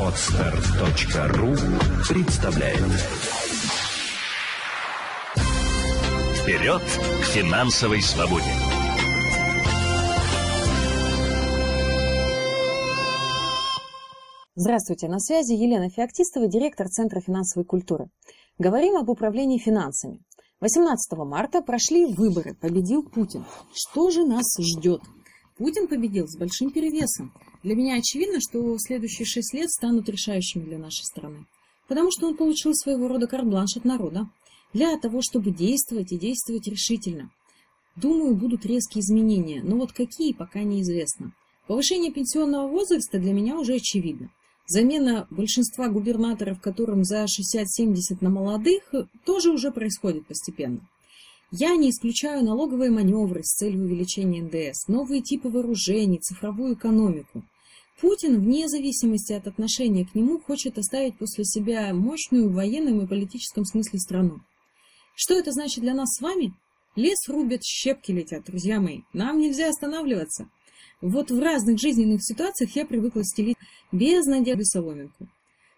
Отстар.ру представляет Вперед к финансовой свободе! Здравствуйте, на связи Елена Феоктистова, директор Центра финансовой культуры. Говорим об управлении финансами. 18 марта прошли выборы, победил Путин. Что же нас ждет? Путин победил с большим перевесом. Для меня очевидно, что следующие шесть лет станут решающими для нашей страны. Потому что он получил своего рода карт-бланш от народа. Для того, чтобы действовать и действовать решительно. Думаю, будут резкие изменения, но вот какие, пока неизвестно. Повышение пенсионного возраста для меня уже очевидно. Замена большинства губернаторов, которым за 60-70 на молодых, тоже уже происходит постепенно. Я не исключаю налоговые маневры с целью увеличения НДС, новые типы вооружений, цифровую экономику. Путин, вне зависимости от отношения к нему, хочет оставить после себя мощную в военном и политическом смысле страну. Что это значит для нас с вами? Лес рубят, щепки летят, друзья мои. Нам нельзя останавливаться. Вот в разных жизненных ситуациях я привыкла стелить без надежды соломинку.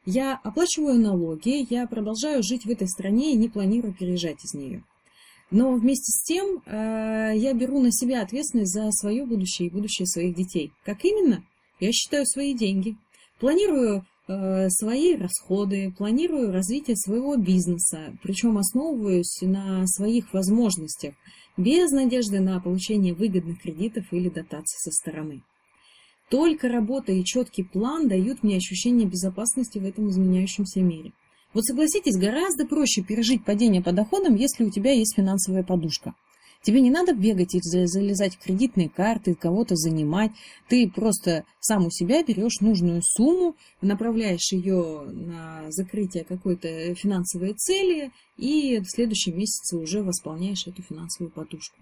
Я оплачиваю налоги, я продолжаю жить в этой стране и не планирую переезжать из нее. Но вместе с тем э, я беру на себя ответственность за свое будущее и будущее своих детей. Как именно? Я считаю свои деньги. Планирую э, свои расходы, планирую развитие своего бизнеса, причем основываюсь на своих возможностях, без надежды на получение выгодных кредитов или дотаций со стороны. Только работа и четкий план дают мне ощущение безопасности в этом изменяющемся мире. Вот согласитесь, гораздо проще пережить падение по доходам, если у тебя есть финансовая подушка. Тебе не надо бегать и залезать в кредитные карты, кого-то занимать. Ты просто сам у себя берешь нужную сумму, направляешь ее на закрытие какой-то финансовой цели и в следующем месяце уже восполняешь эту финансовую подушку.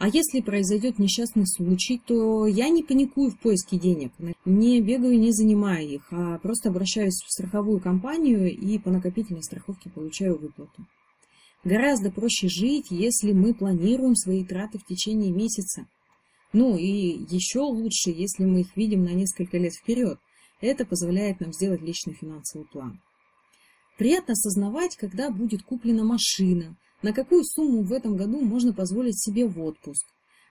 А если произойдет несчастный случай, то я не паникую в поиске денег, не бегаю, не занимаю их, а просто обращаюсь в страховую компанию и по накопительной страховке получаю выплату. Гораздо проще жить, если мы планируем свои траты в течение месяца. Ну и еще лучше, если мы их видим на несколько лет вперед. Это позволяет нам сделать личный финансовый план. Приятно осознавать, когда будет куплена машина, на какую сумму в этом году можно позволить себе в отпуск.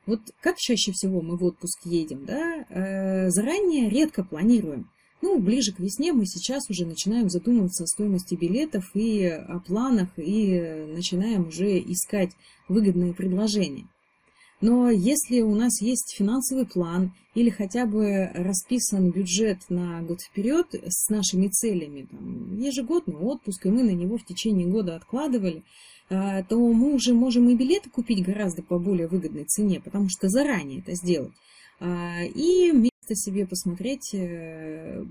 Вот как чаще всего мы в отпуск едем, да, э, заранее редко планируем. Ну, ближе к весне мы сейчас уже начинаем задумываться о стоимости билетов и о планах, и начинаем уже искать выгодные предложения. Но если у нас есть финансовый план или хотя бы расписан бюджет на год вперед с нашими целями, там, ежегодный отпуск, и мы на него в течение года откладывали, то мы уже можем и билеты купить гораздо по более выгодной цене, потому что заранее это сделать. А, и место себе посмотреть, э,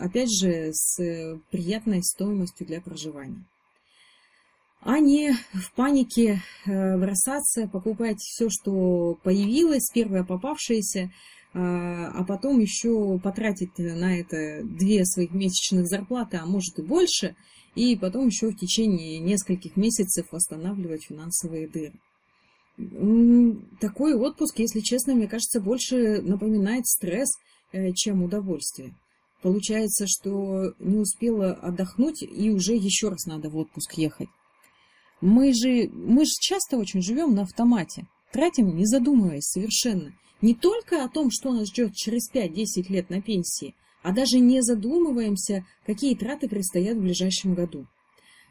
опять же, с приятной стоимостью для проживания. А не в панике э, бросаться, покупать все, что появилось, первое попавшееся, а, а потом еще потратить на это две своих месячных зарплаты, а может и больше, и потом еще в течение нескольких месяцев восстанавливать финансовые дыры. Такой отпуск, если честно, мне кажется, больше напоминает стресс, э, чем удовольствие. Получается, что не успела отдохнуть, и уже еще раз надо в отпуск ехать. Мы же, мы же часто очень живем на автомате, тратим, не задумываясь совершенно. Не только о том, что нас ждет через 5-10 лет на пенсии, а даже не задумываемся, какие траты предстоят в ближайшем году.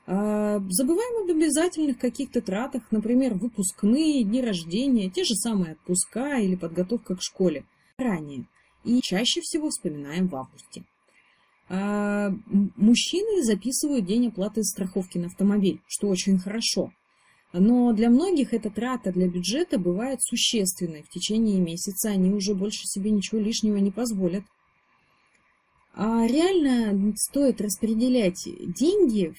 А, забываем об обязательных каких-то тратах, например, выпускные, дни рождения, те же самые отпуска или подготовка к школе ранее. И чаще всего вспоминаем в августе. А, мужчины записывают день оплаты страховки на автомобиль, что очень хорошо. Но для многих эта трата для бюджета бывает существенной. В течение месяца они уже больше себе ничего лишнего не позволят. А реально стоит распределять деньги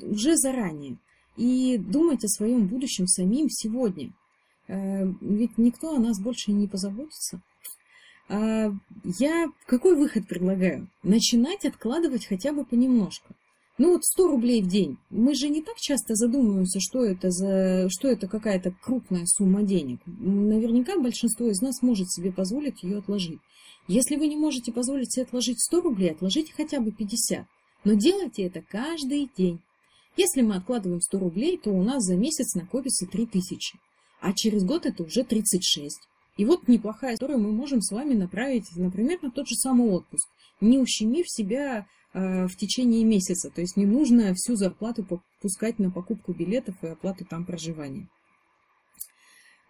уже заранее и думать о своем будущем самим сегодня. Э, ведь никто о нас больше не позаботится. А, я какой выход предлагаю? Начинать откладывать хотя бы понемножку. Ну вот 100 рублей в день. Мы же не так часто задумываемся, что это за, что это какая-то крупная сумма денег. Наверняка большинство из нас может себе позволить ее отложить. Если вы не можете позволить себе отложить 100 рублей, отложите хотя бы 50. Но делайте это каждый день. Если мы откладываем 100 рублей, то у нас за месяц накопится 3000, а через год это уже 36. И вот неплохая история мы можем с вами направить, например, на тот же самый отпуск, не ущемив себя в течение месяца. То есть не нужно всю зарплату пускать на покупку билетов и оплату там проживания.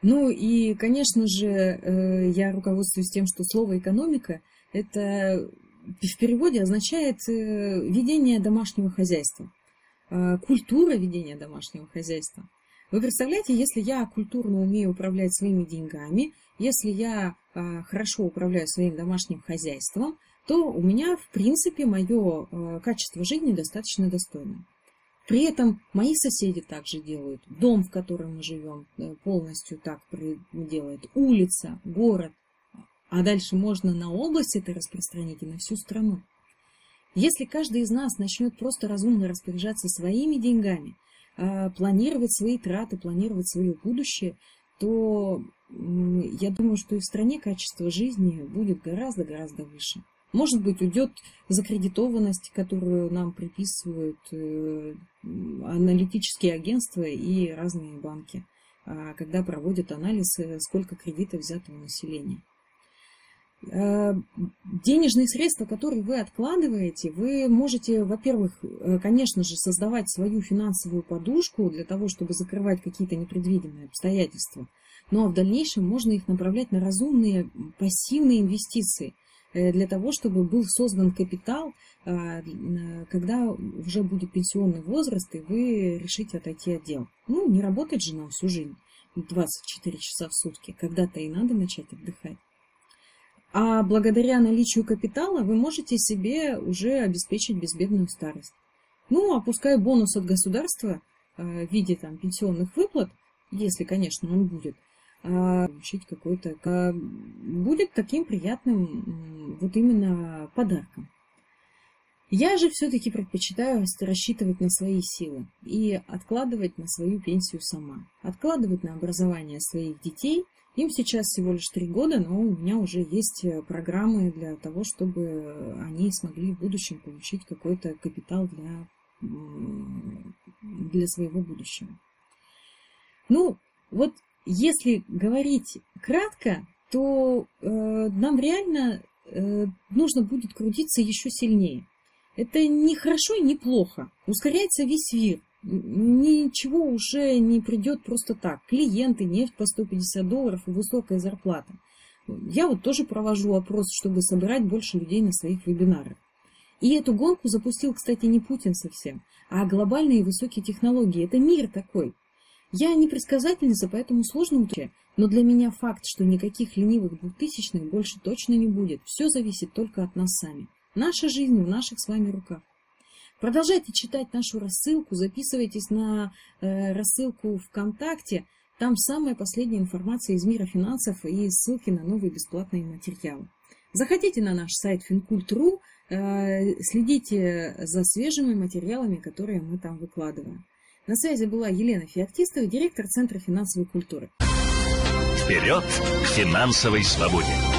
Ну и, конечно же, э, я руководствуюсь тем, что слово «экономика» это в переводе означает э, ведение домашнего хозяйства, э, культура ведения домашнего хозяйства. Вы представляете, если я культурно умею управлять своими деньгами, если я хорошо управляю своим домашним хозяйством, то у меня, в принципе, мое качество жизни достаточно достойное. При этом мои соседи также делают. Дом, в котором мы живем, э, полностью так делает. Улица, город. А дальше можно на область это распространить и на всю страну. Если каждый из нас начнет просто разумно распоряжаться своими деньгами, а, планировать свои траты, планировать свое будущее, то я думаю, что и в стране качество жизни будет гораздо-гораздо выше. Может быть, уйдет закредитованность, которую нам приписывают э, аналитические агентства и разные банки, а, когда проводят анализ, сколько кредитов взято у населения. Э, денежные средства, которые вы откладываете, вы можете, во-первых, э, конечно же, создавать свою финансовую подушку для того, чтобы закрывать какие-то непредвиденные обстоятельства. Ну а в дальнейшем можно их направлять на разумные пассивные инвестиции – Э, для того, чтобы был создан капитал, а, когда уже будет пенсионный возраст, и вы решите отойти от дел. Ну, не работать же нам всю жизнь, 24 часа в сутки. Когда-то и надо начать отдыхать. А благодаря наличию капитала вы можете себе уже обеспечить безбедную старость. Ну, опуская бонус от государства а, в виде там, пенсионных выплат, если, конечно, он будет – а, получить какой-то, будет таким приятным вот именно подарком. Я же все-таки предпочитаю рассчитывать на свои силы и откладывать на свою пенсию сама. Откладывать на образование своих детей. Им сейчас всего лишь три года, но у меня уже есть программы для того, чтобы они смогли в будущем получить какой-то капитал для, для своего будущего. Ну, вот если говорить кратко, то э, нам реально э, нужно будет крутиться еще сильнее. Это не хорошо и не плохо. Ускоряется весь мир. Ничего уже не придет просто так. Клиенты, нефть по 150 долларов и высокая зарплата. Я вот тоже провожу опрос, чтобы собирать больше людей на своих вебинарах. И эту гонку запустил, кстати, не Путин совсем, а глобальные высокие технологии. Это мир такой. Я не предсказательница, поэтому сложно утверждать, но для меня факт, что никаких ленивых двухтысячных больше точно не будет. Все зависит только от нас сами. Наша жизнь в наших с вами руках. Продолжайте читать нашу рассылку, записывайтесь на э, рассылку ВКонтакте. Там самая последняя информация из мира финансов и ссылки на новые бесплатные материалы. Заходите на наш сайт fincult.ru, э, следите за свежими материалами, которые мы там выкладываем. На связи была Елена Феоктистова, директор Центра финансовой культуры. Вперед к финансовой свободе!